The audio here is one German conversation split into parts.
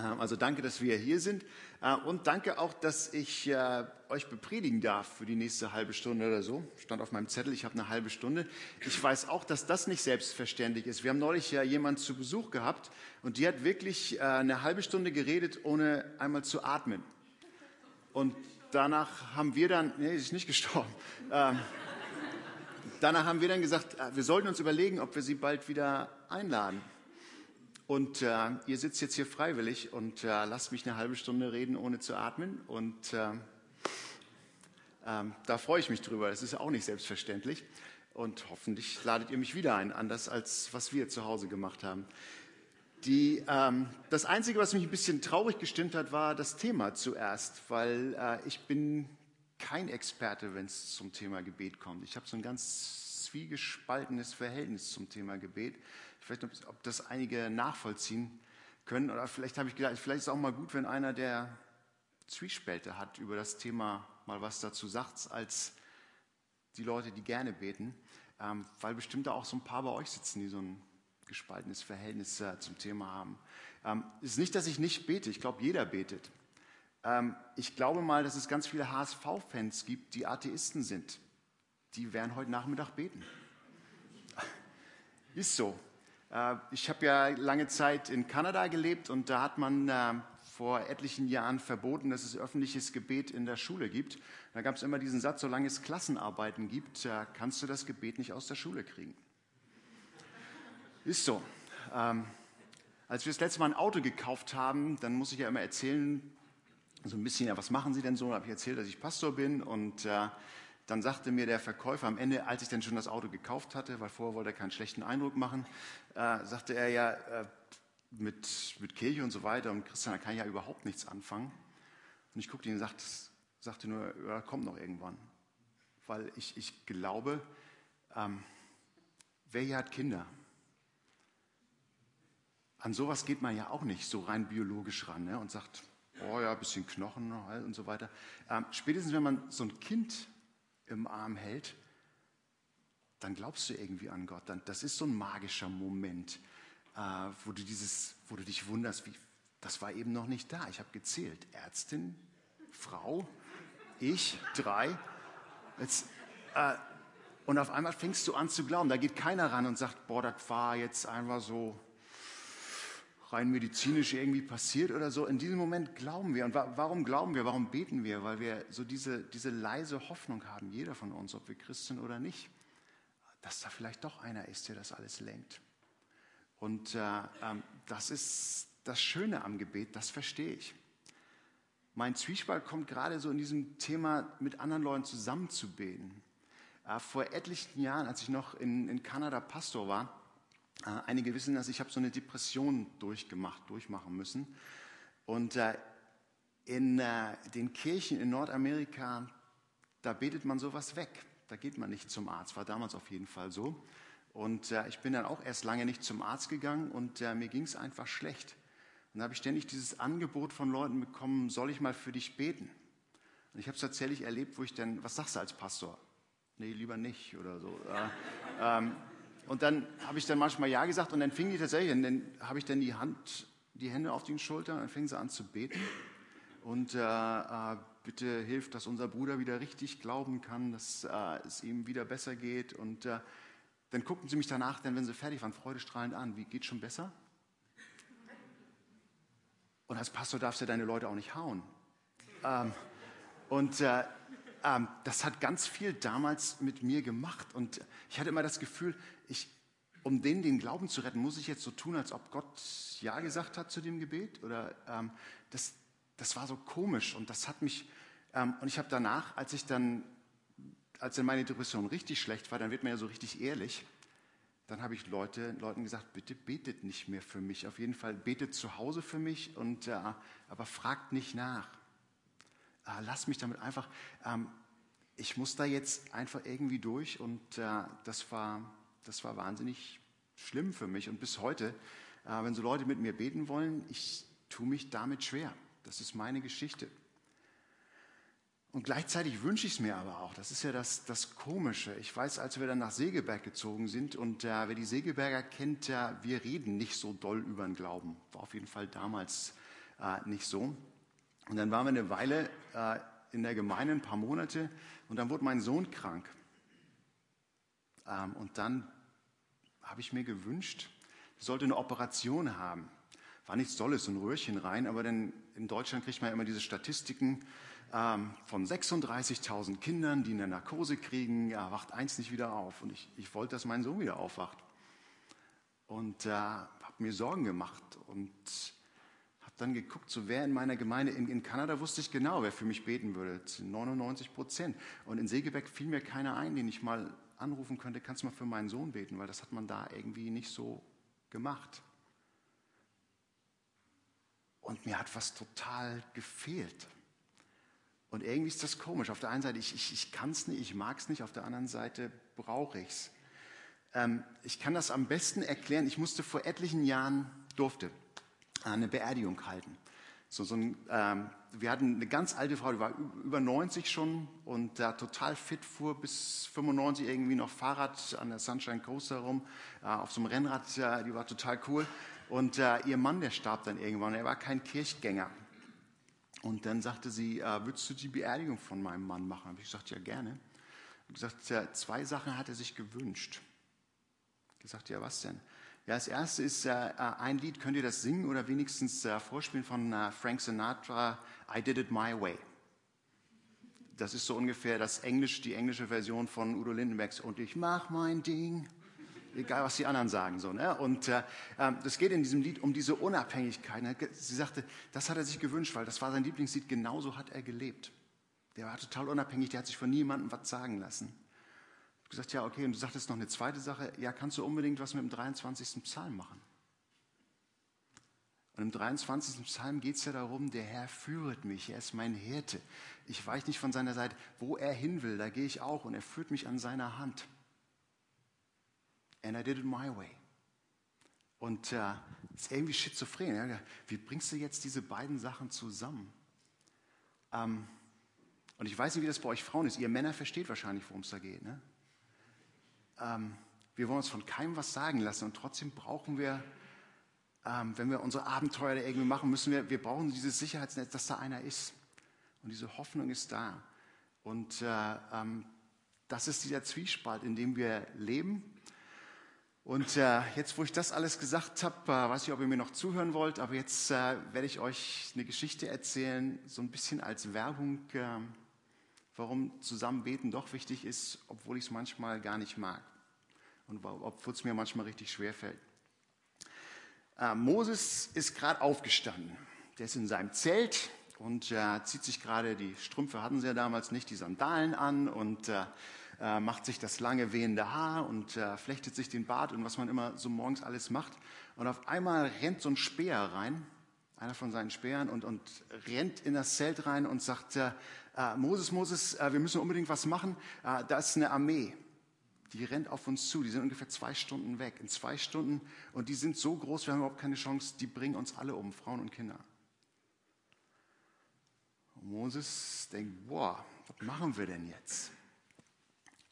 Ähm, also danke, dass wir hier sind äh, und danke auch, dass ich äh, euch bepredigen darf für die nächste halbe Stunde oder so. Stand auf meinem Zettel, ich habe eine halbe Stunde. Ich weiß auch, dass das nicht selbstverständlich ist. Wir haben neulich ja jemanden zu Besuch gehabt und die hat wirklich äh, eine halbe Stunde geredet, ohne einmal zu atmen. Und danach haben wir dann, nee, sie ist nicht gestorben. Ähm, danach haben wir dann gesagt, wir sollten uns überlegen, ob wir sie bald wieder einladen. Und äh, ihr sitzt jetzt hier freiwillig und äh, lasst mich eine halbe Stunde reden, ohne zu atmen. Und äh, ähm, da freue ich mich drüber. Das ist auch nicht selbstverständlich. Und hoffentlich ladet ihr mich wieder ein, anders als was wir zu Hause gemacht haben. Die, ähm, das Einzige, was mich ein bisschen traurig gestimmt hat, war das Thema zuerst, weil äh, ich bin kein Experte, wenn es zum Thema Gebet kommt. Ich habe so ein ganz zwiegespaltenes Verhältnis zum Thema Gebet. Ich weiß nicht, ob das einige nachvollziehen können. Oder vielleicht habe ich gedacht, vielleicht ist es auch mal gut, wenn einer, der Zwiespälte hat über das Thema, mal was dazu sagt, als die Leute, die gerne beten. Ähm, weil bestimmt da auch so ein paar bei euch sitzen, die so ein gespaltenes Verhältnis äh, zum Thema haben. Ähm, ist nicht, dass ich nicht bete. Ich glaube, jeder betet. Ähm, ich glaube mal, dass es ganz viele HSV-Fans gibt, die Atheisten sind. Die werden heute Nachmittag beten. Ist so. Äh, ich habe ja lange Zeit in Kanada gelebt und da hat man äh, vor etlichen Jahren verboten, dass es öffentliches Gebet in der Schule gibt. Da gab es immer diesen Satz, solange es Klassenarbeiten gibt, äh, kannst du das Gebet nicht aus der Schule kriegen. Ist so. Ähm, als wir das letzte Mal ein Auto gekauft haben, dann muss ich ja immer erzählen, so ein bisschen, ja, was machen Sie denn so? Da habe ich erzählt, dass ich Pastor bin und dann sagte mir der Verkäufer am Ende, als ich dann schon das Auto gekauft hatte, weil vorher wollte er keinen schlechten Eindruck machen, äh, sagte er ja, äh, mit, mit Kirche und so weiter und Christian, da kann ich ja überhaupt nichts anfangen. Und ich guckte ihn und sagte, sagte nur, ja, kommt noch irgendwann. Weil ich, ich glaube, ähm, wer hier hat Kinder? An sowas geht man ja auch nicht so rein biologisch ran ne? und sagt, oh ja, ein bisschen Knochen und so weiter. Ähm, spätestens, wenn man so ein Kind im Arm hält, dann glaubst du irgendwie an Gott. Das ist so ein magischer Moment, äh, wo, du dieses, wo du dich wunderst, wie, das war eben noch nicht da. Ich habe gezählt. Ärztin, Frau, ich, drei. Jetzt, äh, und auf einmal fängst du an zu glauben. Da geht keiner ran und sagt, boah, das war jetzt einfach so rein medizinisch irgendwie passiert oder so. In diesem Moment glauben wir. Und warum glauben wir? Warum beten wir? Weil wir so diese, diese leise Hoffnung haben, jeder von uns, ob wir Christen oder nicht, dass da vielleicht doch einer ist, der das alles lenkt. Und äh, äh, das ist das Schöne am Gebet, das verstehe ich. Mein Zwiespalt kommt gerade so in diesem Thema, mit anderen Leuten zusammen zu beten. Äh, vor etlichen Jahren, als ich noch in, in Kanada Pastor war, einige wissen dass ich habe so eine Depression durchgemacht, durchmachen müssen. Und äh, in äh, den Kirchen in Nordamerika, da betet man sowas weg. Da geht man nicht zum Arzt, war damals auf jeden Fall so. Und ich bin dann auch erst lange nicht zum Arzt gegangen und mir ging es einfach schlecht. Und da habe ich ständig dieses Angebot von Leuten bekommen, soll ich mal für dich beten? Und ich habe es tatsächlich erlebt, wo ich dann, was sagst du als Pastor? Nee, lieber nicht oder so. ähm, und dann habe ich dann manchmal Ja gesagt und dann fing die tatsächlich, und dann habe ich dann die Hand, die Hände auf den Schultern und dann fing sie an zu beten. Und äh, äh, bitte hilft, dass unser Bruder wieder richtig glauben kann, dass äh, es ihm wieder besser geht. Und äh, dann guckten sie mich danach, dann, wenn sie fertig waren, freudestrahlend an. Wie geht schon besser? Und als Pastor darfst du deine Leute auch nicht hauen. Ähm, und äh, ähm, das hat ganz viel damals mit mir gemacht. Und ich hatte immer das Gefühl, ich, um denen den Glauben zu retten, muss ich jetzt so tun, als ob Gott Ja gesagt hat zu dem Gebet? Oder ähm, das, das war so komisch und das hat mich, ähm, und ich habe danach, als ich dann, als dann meine Depression richtig schlecht war, dann wird man ja so richtig ehrlich, dann habe ich Leute, Leuten gesagt, bitte betet nicht mehr für mich. Auf jeden Fall betet zu Hause für mich, und, äh, aber fragt nicht nach. Äh, lass mich damit einfach, ähm, ich muss da jetzt einfach irgendwie durch und äh, das war das war wahnsinnig schlimm für mich. Und bis heute, äh, wenn so Leute mit mir beten wollen, ich tue mich damit schwer. Das ist meine Geschichte. Und gleichzeitig wünsche ich es mir aber auch. Das ist ja das, das Komische. Ich weiß, als wir dann nach Segeberg gezogen sind und äh, wer die Segeberger kennt, äh, wir reden nicht so doll über den Glauben. War auf jeden Fall damals äh, nicht so. Und dann waren wir eine Weile äh, in der Gemeinde, ein paar Monate, und dann wurde mein Sohn krank. Ähm, und dann habe ich mir gewünscht, er sollte eine Operation haben. War nichts Tolles, so ein Röhrchen rein, aber dann in Deutschland kriegt man ja immer diese Statistiken ähm, von 36.000 Kindern, die eine Narkose kriegen, ja, wacht eins nicht wieder auf. Und ich, ich wollte, dass mein Sohn wieder aufwacht. Und äh, habe mir Sorgen gemacht und dann geguckt, so wer in meiner Gemeinde, in, in Kanada wusste ich genau, wer für mich beten würde, 99 Prozent. Und in Segeberg fiel mir keiner ein, den ich mal anrufen könnte, kannst du mal für meinen Sohn beten, weil das hat man da irgendwie nicht so gemacht. Und mir hat was total gefehlt. Und irgendwie ist das komisch. Auf der einen Seite, ich, ich, ich kann es nicht, ich mag es nicht, auf der anderen Seite brauche ich es. Ähm, ich kann das am besten erklären. Ich musste vor etlichen Jahren, durfte eine Beerdigung halten. So, so ein, ähm, wir hatten eine ganz alte Frau, die war über 90 schon und da total fit fuhr bis 95 irgendwie noch Fahrrad an der Sunshine Coast herum, äh, auf so einem Rennrad, äh, die war total cool. Und äh, ihr Mann, der starb dann irgendwann, er war kein Kirchgänger. Und dann sagte sie, äh, würdest du die Beerdigung von meinem Mann machen? Habe ich gesagt, ja gerne. Und gesagt, zwei Sachen hat er sich gewünscht. Ich gesagt, ja was denn? Ja, das erste ist äh, äh, ein Lied, könnt ihr das singen oder wenigstens äh, vorspielen von äh, Frank Sinatra, I Did It My Way. Das ist so ungefähr das Englisch, die englische Version von Udo Lindenbergs und ich mach mein Ding. Egal, was die anderen sagen. So, ne? Und äh, ähm, das geht in diesem Lied um diese Unabhängigkeit. Ne? Sie sagte, das hat er sich gewünscht, weil das war sein Lieblingslied, genauso hat er gelebt. Der war total unabhängig, der hat sich von niemandem was sagen lassen gesagt, ja, okay, und du sagtest noch eine zweite Sache, ja, kannst du unbedingt was mit dem 23. Psalm machen. Und im 23. Psalm geht es ja darum, der Herr führet mich, er ist mein Hirte. Ich weiche nicht von seiner Seite, wo er hin will, da gehe ich auch und er führt mich an seiner Hand. And I did it my way. Und äh, ist irgendwie schizophren. Ja? Wie bringst du jetzt diese beiden Sachen zusammen? Ähm, und ich weiß nicht, wie das bei euch Frauen ist. Ihr Männer versteht wahrscheinlich, worum es da geht. Ne? Ähm, wir wollen uns von keinem was sagen lassen und trotzdem brauchen wir, ähm, wenn wir unsere Abenteuer da irgendwie machen, müssen wir, wir brauchen dieses Sicherheitsnetz, dass da einer ist. Und diese Hoffnung ist da. Und äh, ähm, das ist dieser Zwiespalt, in dem wir leben. Und äh, jetzt, wo ich das alles gesagt habe, äh, weiß ich, ob ihr mir noch zuhören wollt, aber jetzt äh, werde ich euch eine Geschichte erzählen, so ein bisschen als Werbung ähm, warum Zusammenbeten doch wichtig ist, obwohl ich es manchmal gar nicht mag und obwohl es mir manchmal richtig schwer fällt. Äh, Moses ist gerade aufgestanden. Der ist in seinem Zelt und äh, zieht sich gerade, die Strümpfe hatten sie ja damals nicht, die Sandalen an und äh, äh macht sich das lange wehende Haar und äh, flechtet sich den Bart und was man immer so morgens alles macht. Und auf einmal rennt so ein Speer rein, einer von seinen Speeren, und, und rennt in das Zelt rein und sagt, äh, Moses, Moses, wir müssen unbedingt was machen. Da ist eine Armee, die rennt auf uns zu. Die sind ungefähr zwei Stunden weg. In zwei Stunden, und die sind so groß, wir haben überhaupt keine Chance, die bringen uns alle um, Frauen und Kinder. Und Moses denkt, boah, was machen wir denn jetzt?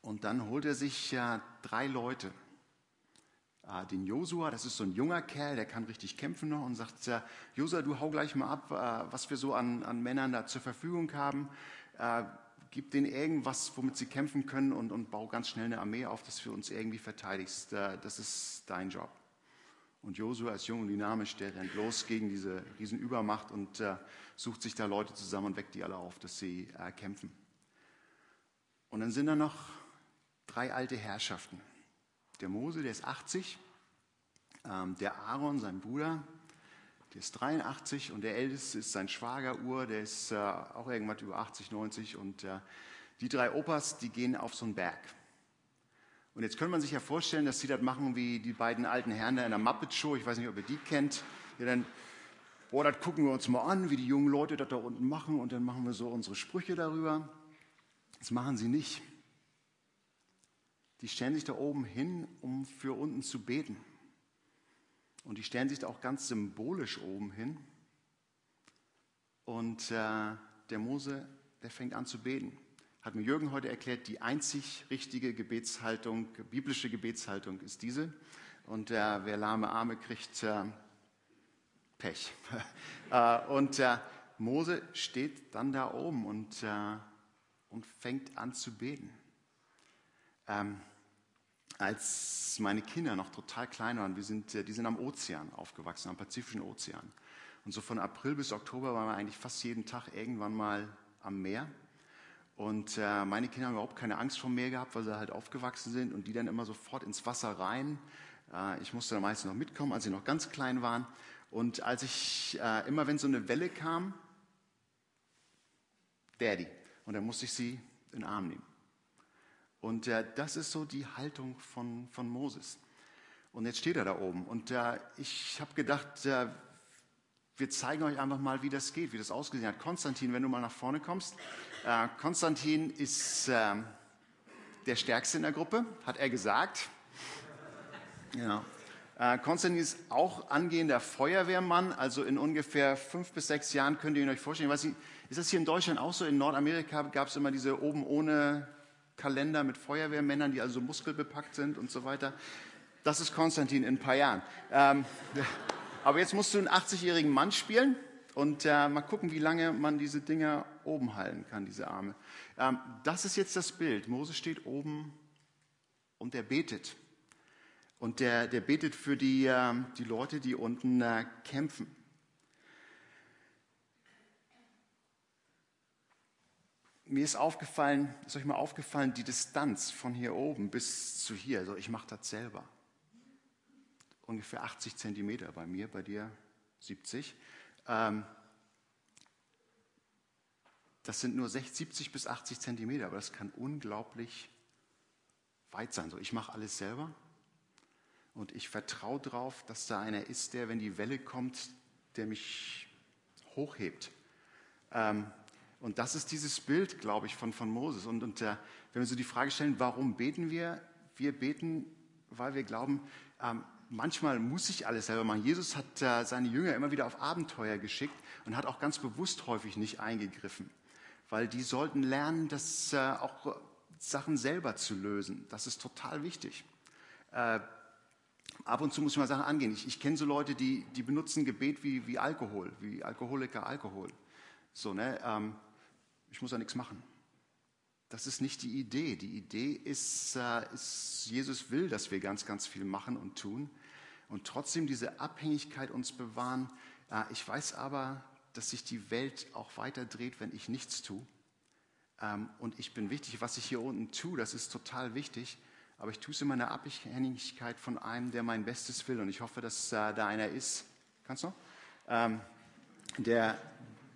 Und dann holt er sich ja drei Leute. Äh, den Josua, das ist so ein junger Kerl, der kann richtig kämpfen noch und sagt, ja, Josua, du hau gleich mal ab, äh, was wir so an, an Männern da zur Verfügung haben. Äh, gib denen irgendwas, womit sie kämpfen können und, und bau ganz schnell eine Armee auf, dass du uns irgendwie verteidigst. Das ist dein Job. Und Josua ist jung und dynamisch, der rennt los gegen diese Riesenübermacht und äh, sucht sich da Leute zusammen und weckt die alle auf, dass sie äh, kämpfen. Und dann sind da noch drei alte Herrschaften. Der Mose, der ist 80, ähm, der Aaron, sein Bruder, der ist 83 und der Älteste ist sein Schwager Ur, der ist äh, auch irgendwas über 80, 90 und äh, die drei Opas, die gehen auf so einen Berg. Und jetzt könnte man sich ja vorstellen, dass sie das machen wie die beiden alten Herren da in der Muppet Show, ich weiß nicht, ob ihr die kennt, die dann, boah, das gucken wir uns mal an, wie die jungen Leute das da unten machen und dann machen wir so unsere Sprüche darüber. Das machen sie nicht die stellen sich da oben hin, um für unten zu beten. Und die stellen sich da auch ganz symbolisch oben hin. Und äh, der Mose, der fängt an zu beten. Hat mir Jürgen heute erklärt, die einzig richtige Gebetshaltung, biblische Gebetshaltung ist diese. Und äh, wer lahme Arme kriegt, äh, Pech. Äh, und äh, Mose steht dann da oben und, äh, und fängt an zu beten. Ähm, als meine Kinder noch total klein waren, wir sind, die sind am Ozean aufgewachsen, am Pazifischen Ozean. Und so von April bis Oktober waren wir eigentlich fast jeden Tag irgendwann mal am Meer. Und äh, meine Kinder haben überhaupt keine Angst vor Meer gehabt, weil sie halt aufgewachsen sind und die dann immer sofort ins Wasser rein. Äh, ich musste dann meistens noch mitkommen, als sie noch ganz klein waren. Und als ich, äh, immer wenn so eine Welle kam, Daddy. Und dann musste ich sie in den Arm nehmen. Und äh, das ist so die Haltung von, von Moses. Und jetzt steht er da oben. Und äh, ich habe gedacht, äh, wir zeigen euch einfach mal, wie das geht, wie das ausgesehen hat. Konstantin, wenn du mal nach vorne kommst. Äh, Konstantin ist äh, der Stärkste in der Gruppe, hat er gesagt. Ja. Äh, Konstantin ist auch angehender Feuerwehrmann, also in ungefähr fünf bis sechs Jahren könnt ihr ihn euch vorstellen. Ich weiß nicht, ist das hier in Deutschland auch so? In Nordamerika gab es immer diese oben ohne Kalender mit Feuerwehrmännern, die also muskelbepackt sind und so weiter. Das ist Konstantin in ein paar Jahren. Ähm, aber jetzt musst du einen 80-jährigen Mann spielen und äh, mal gucken, wie lange man diese Dinger oben halten kann, diese Arme. Ähm, das ist jetzt das Bild. Mose steht oben und er betet. Und der, der betet für die, äh, die Leute, die unten äh, kämpfen. Mir ist aufgefallen, ist euch mal aufgefallen, die Distanz von hier oben bis zu hier. Also ich mache das selber. Ungefähr 80 Zentimeter bei mir, bei dir 70. Ähm, das sind nur 60, 70 bis 80 Zentimeter, aber das kann unglaublich weit sein. So, ich mache alles selber und ich vertraue darauf, dass da einer ist, der, wenn die Welle kommt, der mich hochhebt. Ähm, und das ist dieses Bild, glaube ich, von, von Moses. Und, und äh, wenn wir so die Frage stellen, warum beten wir? Wir beten, weil wir glauben, ähm, manchmal muss ich alles selber machen. Jesus hat äh, seine Jünger immer wieder auf Abenteuer geschickt und hat auch ganz bewusst häufig nicht eingegriffen, weil die sollten lernen, dass äh, auch Sachen selber zu lösen. Das ist total wichtig. Äh, ab und zu muss ich mal Sachen angehen. Ich, ich kenne so Leute, die, die benutzen Gebet wie, wie Alkohol, wie Alkoholiker Alkohol. So, ne? Ähm, ich muss ja nichts machen. Das ist nicht die Idee. Die Idee ist, äh, ist, Jesus will, dass wir ganz, ganz viel machen und tun und trotzdem diese Abhängigkeit uns bewahren. Äh, ich weiß aber, dass sich die Welt auch weiter dreht, wenn ich nichts tue. Ähm, und ich bin wichtig, was ich hier unten tue, das ist total wichtig aber ich tue es in meiner Abhängigkeit von einem, der mein Bestes will. Und ich hoffe, dass äh, da einer ist, kannst du? Ähm, der,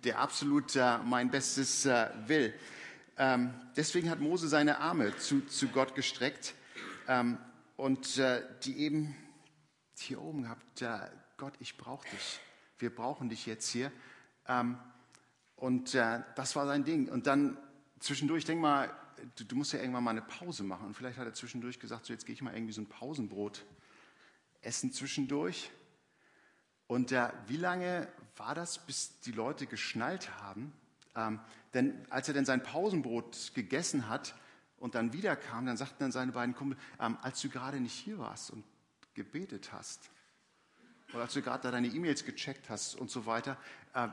der absolut äh, mein Bestes äh, will. Ähm, deswegen hat Mose seine Arme zu, zu Gott gestreckt ähm, und äh, die eben hier oben gehabt, äh, Gott, ich brauche dich. Wir brauchen dich jetzt hier. Ähm, und äh, das war sein Ding. Und dann zwischendurch, denk mal, du, du, musst ja irgendwann mal eine Pause machen. Und vielleicht hat er zwischendurch gesagt, so jetzt gehe ich mal irgendwie so ein Pausenbrot essen zwischendurch. Und äh, wie lange war das, bis die Leute geschnallt haben? Ähm, denn als er dann sein Pausenbrot gegessen hat und dann wiederkam, dann sagten dann seine beiden Kumpel, ähm, als du gerade nicht hier warst und gebetet hast, oder als du gerade da deine E-Mails gecheckt hast und so weiter, äh,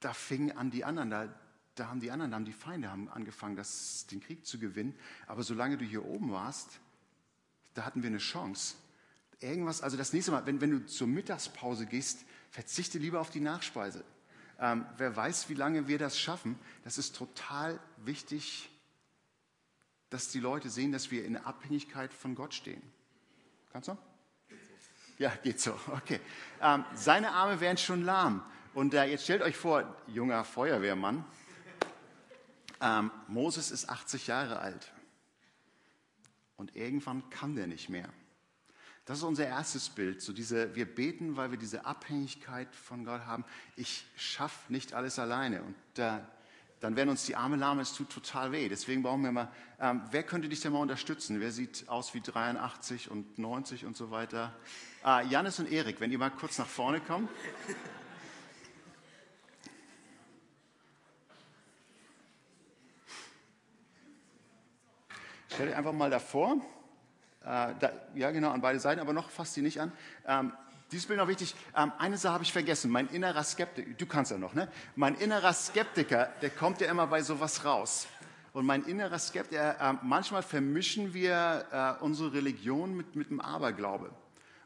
da fingen an die anderen, da, da haben die anderen, da haben die Feinde haben angefangen, das, den Krieg zu gewinnen. Aber solange du hier oben warst, da hatten wir eine Chance. Irgendwas, also das nächste Mal, wenn, wenn du zur Mittagspause gehst, verzichte lieber auf die Nachspeise. Ähm, wer weiß, wie lange wir das schaffen. Das ist total wichtig, dass die Leute sehen, dass wir in Abhängigkeit von Gott stehen. Kannst du? Ja, geht so. Okay. Ähm, seine Arme wären schon lahm. Und äh, jetzt stellt euch vor, junger Feuerwehrmann, ähm, Moses ist 80 Jahre alt und irgendwann kann der nicht mehr. Das ist unser erstes Bild. So diese, wir beten, weil wir diese Abhängigkeit von Gott haben. Ich schaffe nicht alles alleine. Und äh, dann werden uns die Arme lahm, es tut total weh. Deswegen brauchen wir mal, ähm, wer könnte dich denn mal unterstützen? Wer sieht aus wie 83 und 90 und so weiter? Ah, Janis und Erik, wenn ihr mal kurz nach vorne kommt. Stell dich einfach mal davor. Äh, da, ja, genau, an beide Seiten, aber noch fasst sie nicht an. Ähm, dieses Bild noch wichtig. Ähm, eine Sache habe ich vergessen. Mein innerer Skeptiker, du kannst ja noch, ne? Mein innerer Skeptiker, der kommt ja immer bei sowas raus. Und mein innerer Skeptiker, äh, manchmal vermischen wir äh, unsere Religion mit, mit dem Aberglaube.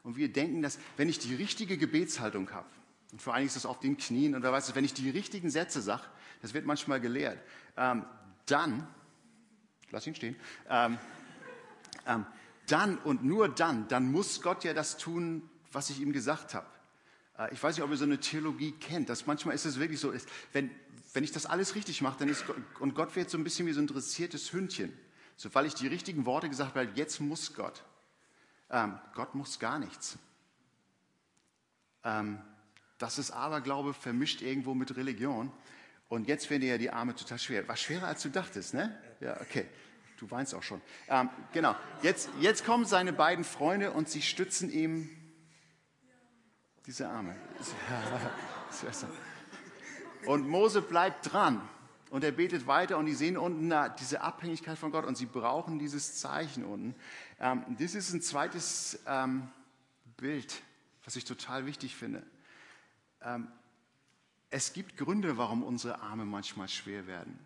Und wir denken, dass wenn ich die richtige Gebetshaltung habe, und vor allem ist das auf den Knien oder weißt du, wenn ich die richtigen Sätze sage, das wird manchmal gelehrt, ähm, dann, lass ihn stehen, ähm, ähm, dann und nur dann, dann muss Gott ja das tun, was ich ihm gesagt habe. Äh, ich weiß nicht, ob ihr so eine Theologie kennt, dass manchmal ist es wirklich so, wenn, wenn ich das alles richtig mache, dann ist Gott, und Gott wird so ein bisschen wie so ein interessiertes Hündchen. So, weil ich die richtigen Worte gesagt habe, jetzt muss Gott. Ähm, Gott muss gar nichts. Ähm, das ist Aberglaube vermischt irgendwo mit Religion. Und jetzt werden dir ja die Arme total schwer. War schwerer, als du dachtest, ne? Ja, okay. Du weinst auch schon. Ähm, genau. Jetzt, jetzt kommen seine beiden Freunde und sie stützen ihm diese Arme. Und Mose bleibt dran und er betet weiter und die sehen unten na, diese Abhängigkeit von Gott und sie brauchen dieses Zeichen unten. Ähm, das ist ein zweites ähm, Bild, was ich total wichtig finde. Ähm, es gibt Gründe, warum unsere Arme manchmal schwer werden,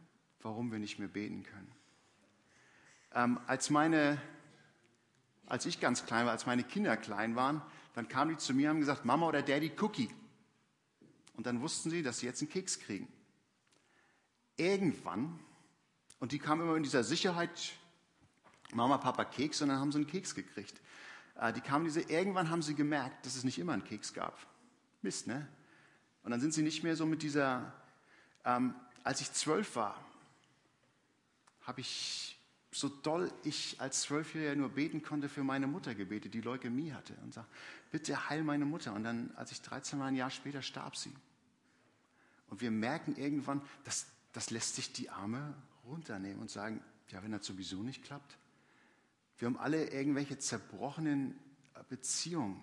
warum wir nicht mehr beten können. Ähm, als, meine, als ich ganz klein war, als meine Kinder klein waren, dann kamen die zu mir und haben gesagt, Mama oder Daddy, Cookie. Und dann wussten sie, dass sie jetzt einen Keks kriegen. Irgendwann, und die kamen immer in dieser Sicherheit, Mama, Papa, Keks, und dann haben sie einen Keks gekriegt. Äh, die kamen diese, irgendwann haben sie gemerkt, dass es nicht immer einen Keks gab. Mist, ne? Und dann sind sie nicht mehr so mit dieser, ähm, als ich zwölf war, habe ich so doll ich als Zwölfjähriger nur beten konnte für meine Mutter gebetet, die Leukämie hatte und sagt, bitte heil meine Mutter. Und dann, als ich 13 war, ein Jahr später, starb sie. Und wir merken irgendwann, dass das lässt sich die Arme runternehmen und sagen, ja, wenn das sowieso nicht klappt. Wir haben alle irgendwelche zerbrochenen Beziehungen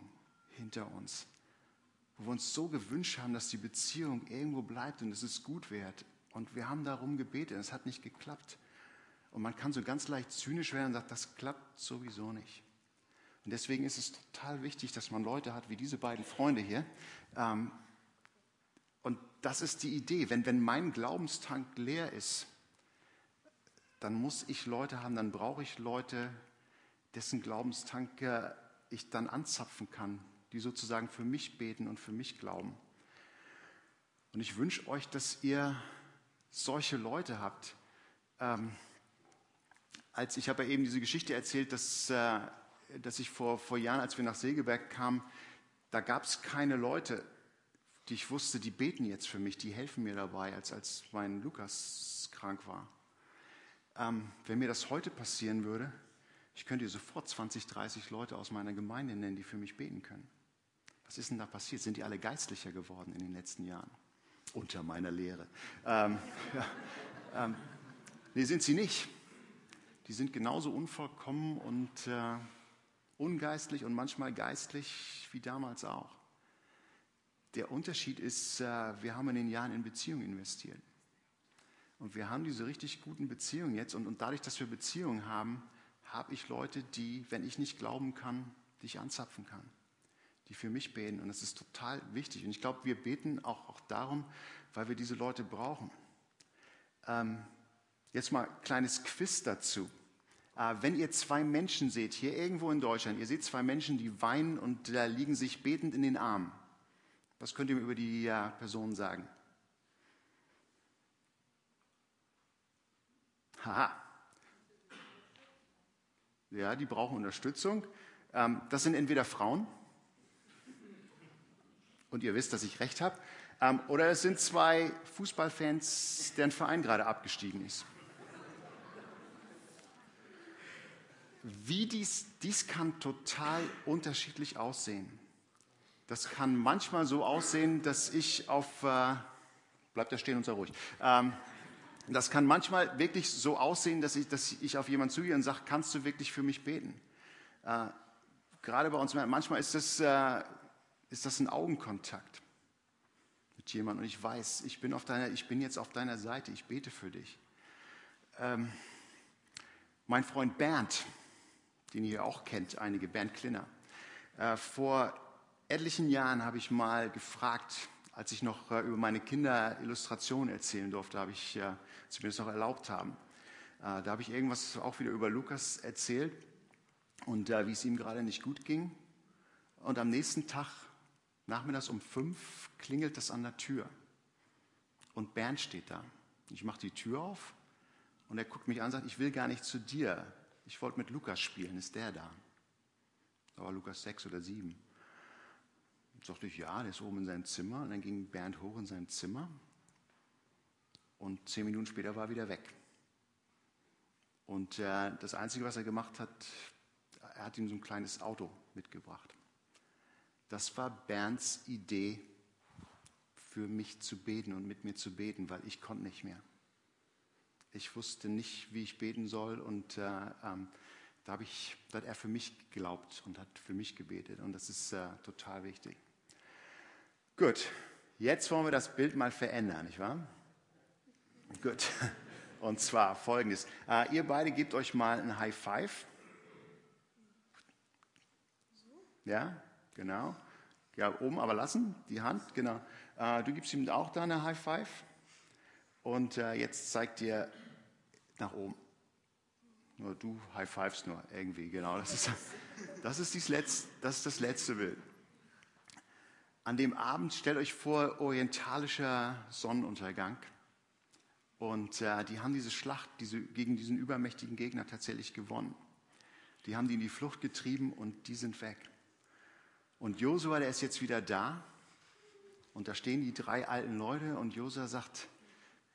hinter uns wo wir uns so gewünscht haben, dass die Beziehung irgendwo bleibt und es gut wird. Und wir haben darum gebetet, es hat nicht geklappt. Und man kann so ganz leicht zynisch werden und sagt, das klappt sowieso nicht. Und deswegen ist es total wichtig, dass man Leute hat wie diese beiden Freunde hier. Ähm, und das ist die Idee. Wenn, wenn mein Glaubenstank leer ist, dann muss ich Leute haben, dann brauche ich Leute, dessen Glaubenstank ich dann anzapfen kann, die sozusagen für mich beten und für mich glauben. Und ich wünsche euch, dass ihr solche Leute habt. Als ich habe ja eben diese Geschichte erzählt, dass, äh, dass ich vor, vor Jahren, als wir nach Segeberg kamen, da gab es keine Leute, die ich wusste, die beten jetzt für mich, die helfen mir dabei, als, als mein Lukas krank war. Ähm, wenn mir das heute passieren würde, ich könnte sofort 20, 30 Leute aus meiner Gemeinde nennen, die für mich beten können. Was ist denn da passiert? Sind die alle geistlicher geworden in den letzten Jahren? Unter meiner Lehre. Ähm, ja, ähm, nee, sind sie nicht. Die sind genauso unvollkommen und äh, ungeistlich und manchmal geistlich wie damals auch. Der Unterschied ist, äh, wir haben in den Jahren in Beziehungen investiert. Und wir haben diese richtig guten Beziehungen jetzt. Und, und dadurch, dass wir Beziehungen haben, habe ich Leute, die, wenn ich nicht glauben kann, die ich anzapfen kann die für mich beten. Und das ist total wichtig. Und ich glaube, wir beten auch, auch darum, weil wir diese Leute brauchen. Ähm, jetzt mal ein kleines Quiz dazu. Äh, wenn ihr zwei Menschen seht, hier irgendwo in Deutschland, ihr seht zwei Menschen, die weinen und da liegen sich betend in den Armen. Was könnt ihr mir über die äh, Personen sagen? Haha. Ja, die brauchen Unterstützung. Ähm, das sind entweder Frauen, und ihr wisst, dass ich recht habe. Ähm, oder es sind zwei Fußballfans, deren Verein gerade abgestiegen ist. Wie dies, dies kann total unterschiedlich aussehen. Das kann manchmal so aussehen, dass ich auf, äh, bleibt da stehen und sei ruhig. Ähm, das kann manchmal wirklich so aussehen, dass ich, dass ich auf jemanden zugehe und sage, kannst du wirklich für mich beten? Äh, gerade bei uns, manchmal ist es äh, ist das ein Augenkontakt mit jemandem und ich weiß, ich bin, auf deiner, ich bin jetzt auf deiner Seite, ich bete für dich. Ähm, mein Freund Bernd, den ihr auch kennt, einige, Bernd Klinner, äh, vor etlichen Jahren habe ich mal gefragt, als ich noch äh, über meine Kinder Illustrationen erzählen durfte, habe ich, äh, mir das noch erlaubt haben. Äh, da habe ich irgendwas auch wieder über Lukas erzählt und wie es ihm gerade nicht gut ging. Und am nächsten Tag, nachmittags um fünf, klingelt das an der Tür. Und Bernd steht da. Ich mache die Tür auf und er guckt mich an und sagt, ich will gar nicht zu dir. Ich wollte mit Lukas spielen. Ist der da? Da war Lukas sechs oder sieben. Und sagte ich, ja, der ist oben in seinem Zimmer. Und dann ging Bernd hoch in sein Zimmer. Und zehn Minuten später war er wieder weg. Und äh, das Einzige, was er gemacht hat, er hat ihm so ein kleines Auto mitgebracht. Das war Bernds Idee, für mich zu beten und mit mir zu beten, weil ich konnte nicht mehr. Ich wusste nicht, wie ich beten soll und äh, ähm, da, ich, da, hat er für mich geglaubt und hat für mich gebetet und das ist äh, total wichtig. Gut, jetzt wollen wir das Bild mal verändern, nicht wahr? Gut, und zwar folgendes. Äh, ihr beide gebt euch mal ein High Five. Ja, genau. Ja, oben aber lassen, die Hand, genau. Äh, du gibst ihm auch da eine High Five. Und äh, jetzt zeigt dir nach oben. Nur du High Fives nur irgendwie, genau. Das ist das, ist das, letzte, das, ist das letzte Bild. An dem Abend stellt euch vor, orientalischer Sonnenuntergang. Und äh, die haben diese Schlacht diese, gegen diesen übermächtigen Gegner tatsächlich gewonnen. Die haben die in die Flucht getrieben und die sind weg. Und Josua, der ist jetzt wieder da. Und da stehen die drei alten Leute und Josua sagt,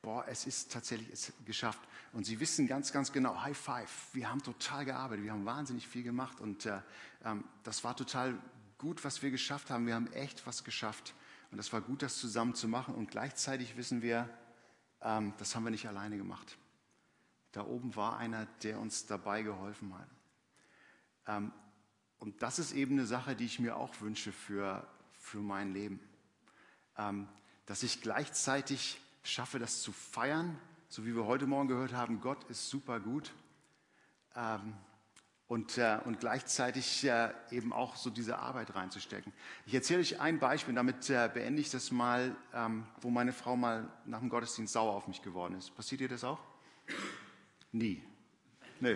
boah, es ist tatsächlich es geschafft. Und sie wissen ganz, ganz genau, High Five, wir haben total gearbeitet, wir haben wahnsinnig viel gemacht und äh, ähm, das war total gut, was wir geschafft haben. Wir haben echt was geschafft und das war gut, das zusammen zu machen. Und gleichzeitig wissen wir, ähm, das haben wir nicht alleine gemacht. Da oben war einer, der uns dabei geholfen hat. Ähm, und das ist eben eine Sache, die ich mir auch wünsche für, für mein Leben. Ähm, dass ich gleichzeitig schaffe, das zu feiern, so wie wir heute Morgen gehört haben, Gott ist super gut. Ähm, und, äh, und gleichzeitig äh, eben auch so diese Arbeit reinzustecken. Ich erzähle euch ein Beispiel, damit äh, beende ich das mal, ähm, wo meine Frau mal nach dem Gottesdienst sauer auf mich geworden ist. Passiert ihr das auch? Nie. Nö.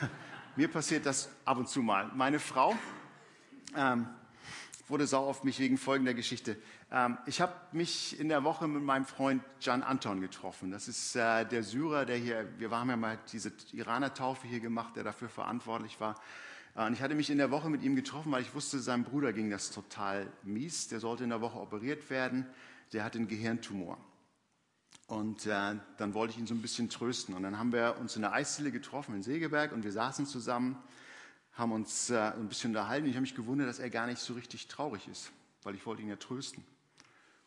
Mir passiert das ab und zu mal. Meine Frau ähm, wurde sauer auf mich wegen folgender Geschichte. Ähm, ich habe mich in der Woche mit meinem Freund Can Anton getroffen. Das ist äh, der Syrer, der hier, wir haben ja mal diese Iraner-Taufe hier gemacht, der dafür verantwortlich war. Äh, und ich hatte mich in der Woche mit ihm getroffen, weil ich wusste, seinem Bruder ging das total mies. Der sollte in der Woche operiert werden. Der hat einen Gehirntumor. Und äh, dann wollte ich ihn so ein bisschen trösten. Und dann haben wir uns in der Eisdiele getroffen in Segeberg und wir saßen zusammen haben uns äh, ein bisschen unterhalten. Ich habe mich gewundert, dass er gar nicht so richtig traurig ist, weil ich wollte ihn ja trösten.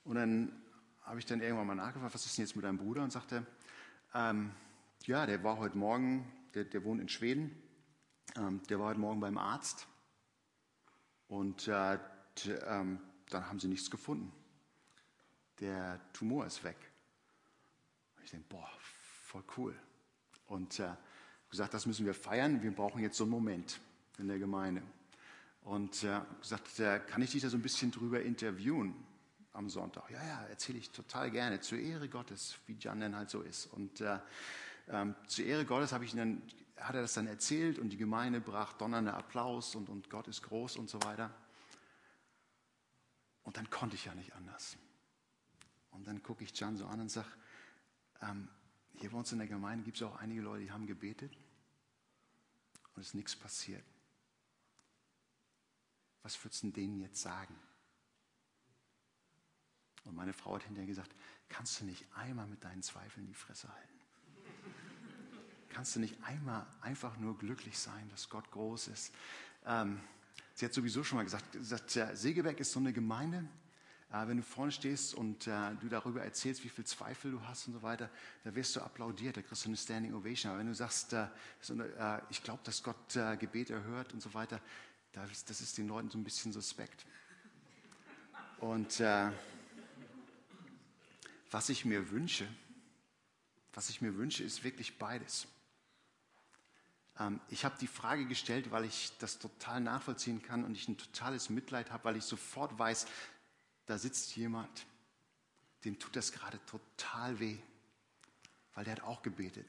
Und dann habe ich dann irgendwann mal nachgefragt, was ist denn jetzt mit deinem Bruder? Und sagte, ähm, ja, der war heute Morgen, der, der wohnt in Schweden, ähm, der war heute Morgen beim Arzt und äh, ähm, dann haben sie nichts gefunden. Der Tumor ist weg. Und ich denke, boah, voll cool. Und äh, gesagt, das müssen wir feiern, wir brauchen jetzt so einen Moment in der Gemeinde. Und äh, gesagt, äh, kann ich dich da so ein bisschen drüber interviewen am Sonntag? Ja, ja, erzähle ich total gerne. Zur Ehre Gottes, wie Jan denn halt so ist. Und äh, ähm, zur Ehre Gottes ich dann, hat er das dann erzählt und die Gemeinde brach donnernder Applaus und, und Gott ist groß und so weiter. Und dann konnte ich ja nicht anders. Und dann gucke ich Jan so an und sage, ähm, hier bei uns in der Gemeinde gibt es auch einige Leute, die haben gebetet und es ist nichts passiert was würdest du denen jetzt sagen? Und meine Frau hat hinterher gesagt, kannst du nicht einmal mit deinen Zweifeln die Fresse halten? Kannst du nicht einmal einfach nur glücklich sein, dass Gott groß ist? Ähm, sie hat sowieso schon mal gesagt, gesagt Segeberg ist so eine Gemeinde, äh, wenn du vorne stehst und äh, du darüber erzählst, wie viel Zweifel du hast und so weiter, da wirst du applaudiert, da kriegst du eine Standing Ovation. Aber wenn du sagst, äh, äh, ich glaube, dass Gott äh, Gebet erhört und so weiter, das, das ist den Leuten so ein bisschen suspekt. Und äh, was ich mir wünsche, was ich mir wünsche, ist wirklich beides. Ähm, ich habe die Frage gestellt, weil ich das total nachvollziehen kann und ich ein totales Mitleid habe, weil ich sofort weiß, da sitzt jemand, dem tut das gerade total weh, weil der hat auch gebetet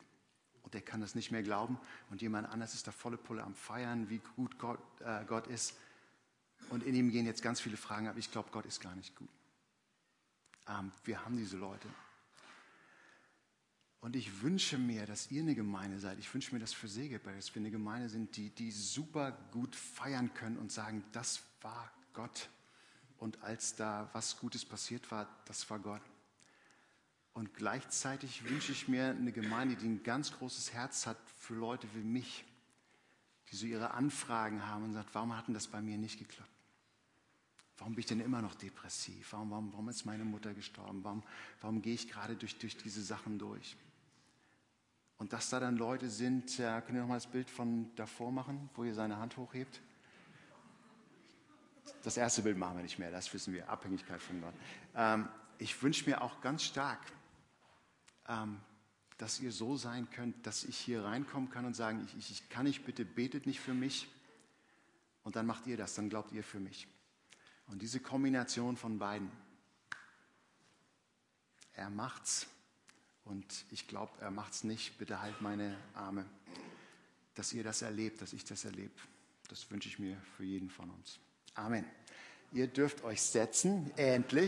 und der kann das nicht mehr glauben und jemand anders ist da volle Pulle am Feiern, wie gut Gott, äh, Gott ist und in ihm gehen jetzt ganz viele Fragen, aber ich glaube, Gott ist gar nicht gut. Ähm, wir haben diese Leute. Und ich wünsche mir, dass ihr eine Gemeinde seid. Ich wünsche mir das für Segeberg, dass wir eine Gemeinde sind, die, die super gut feiern können und sagen, das war Gott. Und als da was Gutes passiert war, das war Gott. Und gleichzeitig wünsche ich mir eine Gemeinde, die ein ganz großes Herz hat für Leute wie mich, die so ihre Anfragen haben und sagt, warum hat denn das bei mir nicht geklappt? Warum bin ich denn immer noch depressiv? Warum, warum, warum ist meine Mutter gestorben? Warum, warum gehe ich gerade durch, durch diese Sachen durch? Und dass da dann Leute sind, ja, könnt ihr noch mal das Bild von davor machen, wo ihr seine Hand hochhebt? Das erste Bild machen wir nicht mehr, das wissen wir, Abhängigkeit von Gott. Ähm, ich wünsche mir auch ganz stark, ähm, dass ihr so sein könnt, dass ich hier reinkommen kann und sagen, ich, ich, ich kann nicht, bitte betet nicht für mich. Und dann macht ihr das, dann glaubt ihr für mich. Und diese Kombination von beiden, er macht's und ich glaube, er macht's nicht. Bitte halt meine Arme, dass ihr das erlebt, dass ich das erlebe. Das wünsche ich mir für jeden von uns. Amen. Ihr dürft euch setzen, endlich.